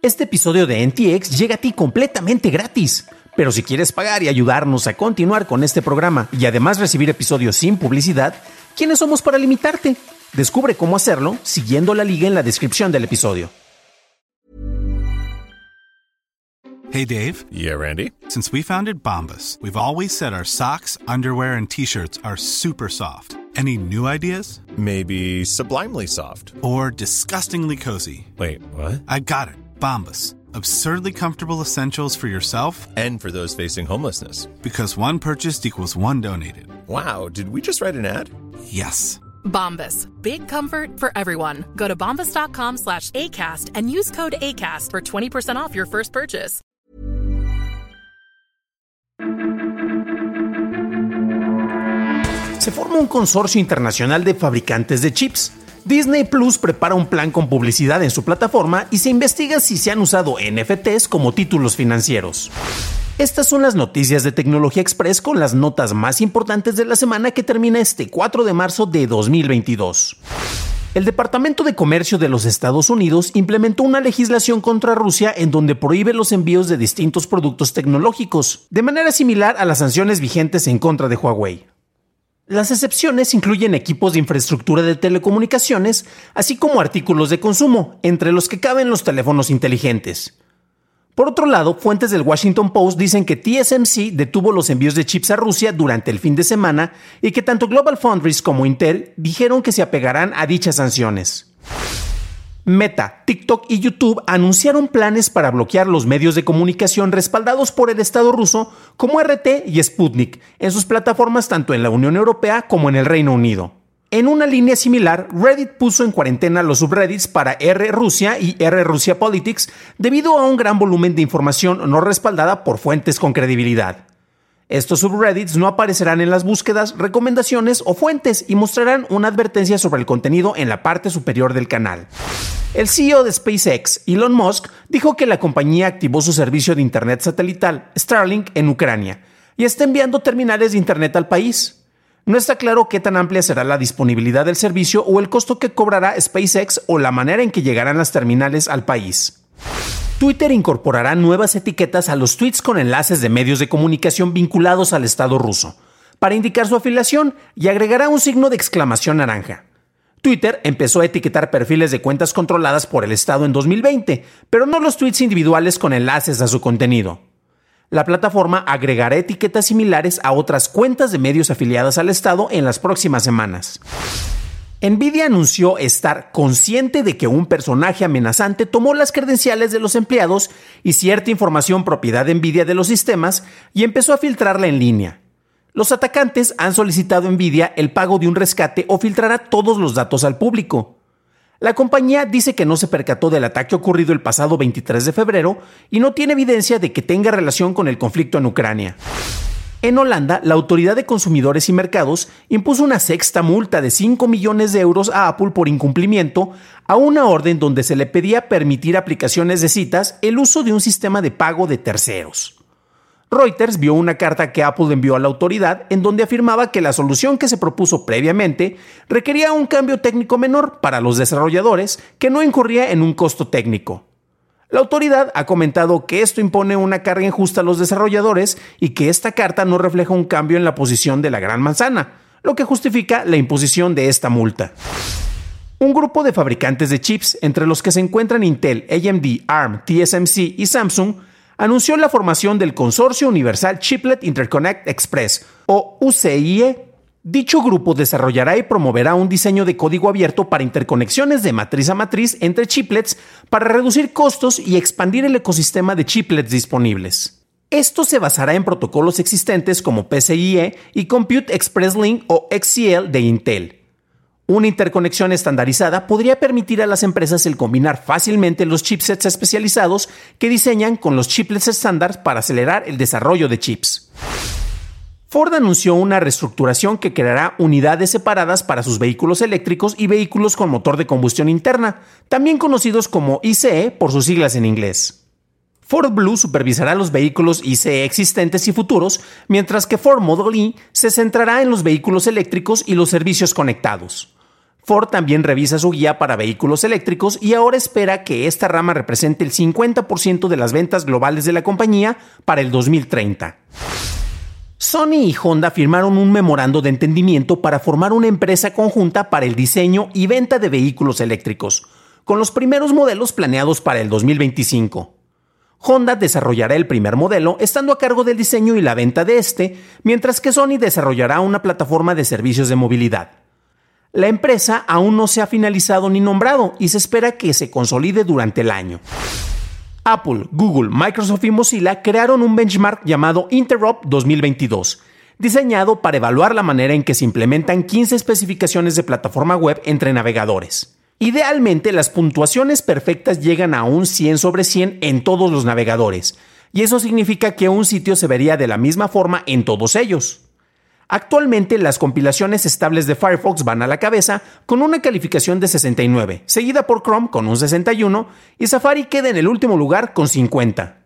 Este episodio de NTX llega a ti completamente gratis. Pero si quieres pagar y ayudarnos a continuar con este programa y además recibir episodios sin publicidad, ¿quiénes somos para limitarte? Descubre cómo hacerlo siguiendo la liga en la descripción del episodio. Hey Dave. Yeah, Randy. Since we founded Bombus, we've always said our socks, underwear, and t-shirts are super soft. Any new ideas? Maybe sublimely soft. Or disgustingly cozy? Wait, what? I got it. Bombus. Absurdly comfortable essentials for yourself And for those facing homelessness. because one purchased equals one donated. Wow, did we just write an ad? Yes. Bombas. Big comfort for everyone. Go to bombas.com slash ACAST and use code ACAST for 20% off your first purchase. Se forma un consorcio internacional de fabricantes de chips. Disney Plus prepara un plan con publicidad en su plataforma y se investiga si se han usado NFTs como títulos financieros. Estas son las noticias de Tecnología Express con las notas más importantes de la semana que termina este 4 de marzo de 2022. El Departamento de Comercio de los Estados Unidos implementó una legislación contra Rusia en donde prohíbe los envíos de distintos productos tecnológicos, de manera similar a las sanciones vigentes en contra de Huawei. Las excepciones incluyen equipos de infraestructura de telecomunicaciones, así como artículos de consumo, entre los que caben los teléfonos inteligentes. Por otro lado, fuentes del Washington Post dicen que TSMC detuvo los envíos de chips a Rusia durante el fin de semana y que tanto Global Foundries como Intel dijeron que se apegarán a dichas sanciones. Meta, TikTok y YouTube anunciaron planes para bloquear los medios de comunicación respaldados por el Estado ruso como RT y Sputnik en sus plataformas tanto en la Unión Europea como en el Reino Unido. En una línea similar, Reddit puso en cuarentena los subreddits para R Rusia y R Rusia Politics debido a un gran volumen de información no respaldada por fuentes con credibilidad. Estos subreddits no aparecerán en las búsquedas, recomendaciones o fuentes y mostrarán una advertencia sobre el contenido en la parte superior del canal. El CEO de SpaceX, Elon Musk, dijo que la compañía activó su servicio de Internet satelital, Starlink, en Ucrania, y está enviando terminales de Internet al país. No está claro qué tan amplia será la disponibilidad del servicio o el costo que cobrará SpaceX o la manera en que llegarán las terminales al país. Twitter incorporará nuevas etiquetas a los tweets con enlaces de medios de comunicación vinculados al Estado ruso, para indicar su afiliación y agregará un signo de exclamación naranja. Twitter empezó a etiquetar perfiles de cuentas controladas por el Estado en 2020, pero no los tweets individuales con enlaces a su contenido. La plataforma agregará etiquetas similares a otras cuentas de medios afiliadas al Estado en las próximas semanas. Nvidia anunció estar consciente de que un personaje amenazante tomó las credenciales de los empleados y cierta información propiedad de Nvidia de los sistemas y empezó a filtrarla en línea. Los atacantes han solicitado a Nvidia el pago de un rescate o filtrará todos los datos al público. La compañía dice que no se percató del ataque ocurrido el pasado 23 de febrero y no tiene evidencia de que tenga relación con el conflicto en Ucrania. En Holanda, la Autoridad de Consumidores y Mercados impuso una sexta multa de 5 millones de euros a Apple por incumplimiento a una orden donde se le pedía permitir aplicaciones de citas el uso de un sistema de pago de terceros. Reuters vio una carta que Apple envió a la autoridad en donde afirmaba que la solución que se propuso previamente requería un cambio técnico menor para los desarrolladores que no incurría en un costo técnico. La autoridad ha comentado que esto impone una carga injusta a los desarrolladores y que esta carta no refleja un cambio en la posición de la gran manzana, lo que justifica la imposición de esta multa. Un grupo de fabricantes de chips, entre los que se encuentran Intel, AMD, ARM, TSMC y Samsung, anunció la formación del Consorcio Universal Chiplet Interconnect Express, o UCIe. Dicho grupo desarrollará y promoverá un diseño de código abierto para interconexiones de matriz a matriz entre chiplets para reducir costos y expandir el ecosistema de chiplets disponibles. Esto se basará en protocolos existentes como PCIe y Compute Express Link o XCL de Intel. Una interconexión estandarizada podría permitir a las empresas el combinar fácilmente los chipsets especializados que diseñan con los chiplets estándar para acelerar el desarrollo de chips. Ford anunció una reestructuración que creará unidades separadas para sus vehículos eléctricos y vehículos con motor de combustión interna, también conocidos como ICE por sus siglas en inglés. Ford Blue supervisará los vehículos ICE existentes y futuros, mientras que Ford Model E se centrará en los vehículos eléctricos y los servicios conectados. Ford también revisa su guía para vehículos eléctricos y ahora espera que esta rama represente el 50% de las ventas globales de la compañía para el 2030. Sony y Honda firmaron un memorando de entendimiento para formar una empresa conjunta para el diseño y venta de vehículos eléctricos, con los primeros modelos planeados para el 2025. Honda desarrollará el primer modelo, estando a cargo del diseño y la venta de este, mientras que Sony desarrollará una plataforma de servicios de movilidad. La empresa aún no se ha finalizado ni nombrado y se espera que se consolide durante el año. Apple, Google, Microsoft y Mozilla crearon un benchmark llamado Interop 2022, diseñado para evaluar la manera en que se implementan 15 especificaciones de plataforma web entre navegadores. Idealmente, las puntuaciones perfectas llegan a un 100 sobre 100 en todos los navegadores, y eso significa que un sitio se vería de la misma forma en todos ellos. Actualmente las compilaciones estables de Firefox van a la cabeza con una calificación de 69, seguida por Chrome con un 61 y Safari queda en el último lugar con 50.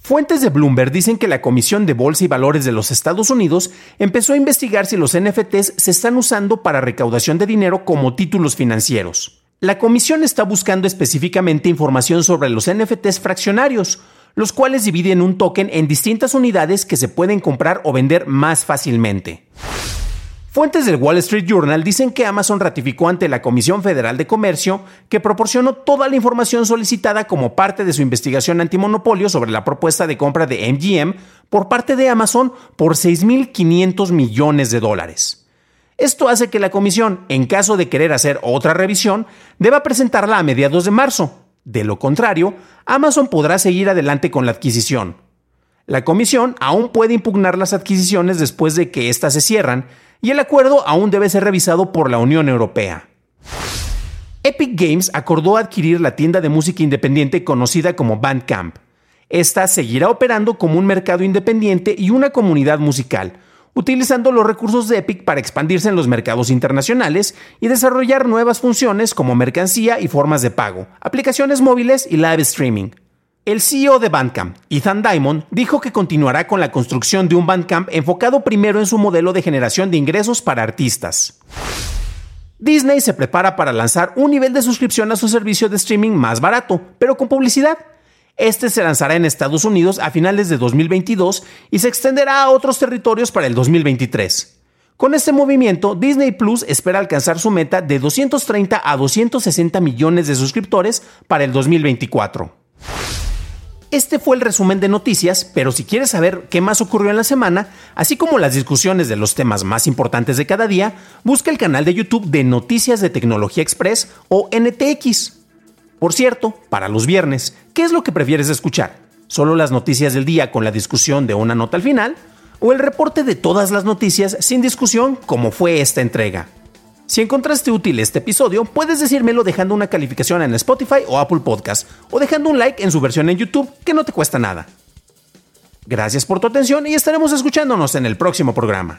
Fuentes de Bloomberg dicen que la Comisión de Bolsa y Valores de los Estados Unidos empezó a investigar si los NFTs se están usando para recaudación de dinero como títulos financieros. La comisión está buscando específicamente información sobre los NFTs fraccionarios, los cuales dividen un token en distintas unidades que se pueden comprar o vender más fácilmente. Fuentes del Wall Street Journal dicen que Amazon ratificó ante la Comisión Federal de Comercio que proporcionó toda la información solicitada como parte de su investigación antimonopolio sobre la propuesta de compra de MGM por parte de Amazon por 6.500 millones de dólares. Esto hace que la comisión, en caso de querer hacer otra revisión, deba presentarla a mediados de marzo, de lo contrario, Amazon podrá seguir adelante con la adquisición. La comisión aún puede impugnar las adquisiciones después de que éstas se cierran y el acuerdo aún debe ser revisado por la Unión Europea. Epic Games acordó adquirir la tienda de música independiente conocida como Bandcamp. Esta seguirá operando como un mercado independiente y una comunidad musical, utilizando los recursos de Epic para expandirse en los mercados internacionales y desarrollar nuevas funciones como mercancía y formas de pago, aplicaciones móviles y live streaming. El CEO de Bandcamp, Ethan Diamond, dijo que continuará con la construcción de un Bandcamp enfocado primero en su modelo de generación de ingresos para artistas. Disney se prepara para lanzar un nivel de suscripción a su servicio de streaming más barato, pero con publicidad. Este se lanzará en Estados Unidos a finales de 2022 y se extenderá a otros territorios para el 2023. Con este movimiento, Disney Plus espera alcanzar su meta de 230 a 260 millones de suscriptores para el 2024. Este fue el resumen de noticias, pero si quieres saber qué más ocurrió en la semana, así como las discusiones de los temas más importantes de cada día, busca el canal de YouTube de Noticias de Tecnología Express o NTX. Por cierto, para los viernes, ¿qué es lo que prefieres escuchar? ¿Solo las noticias del día con la discusión de una nota al final? ¿O el reporte de todas las noticias sin discusión como fue esta entrega? Si encontraste útil este episodio, puedes decírmelo dejando una calificación en Spotify o Apple Podcast o dejando un like en su versión en YouTube que no te cuesta nada. Gracias por tu atención y estaremos escuchándonos en el próximo programa.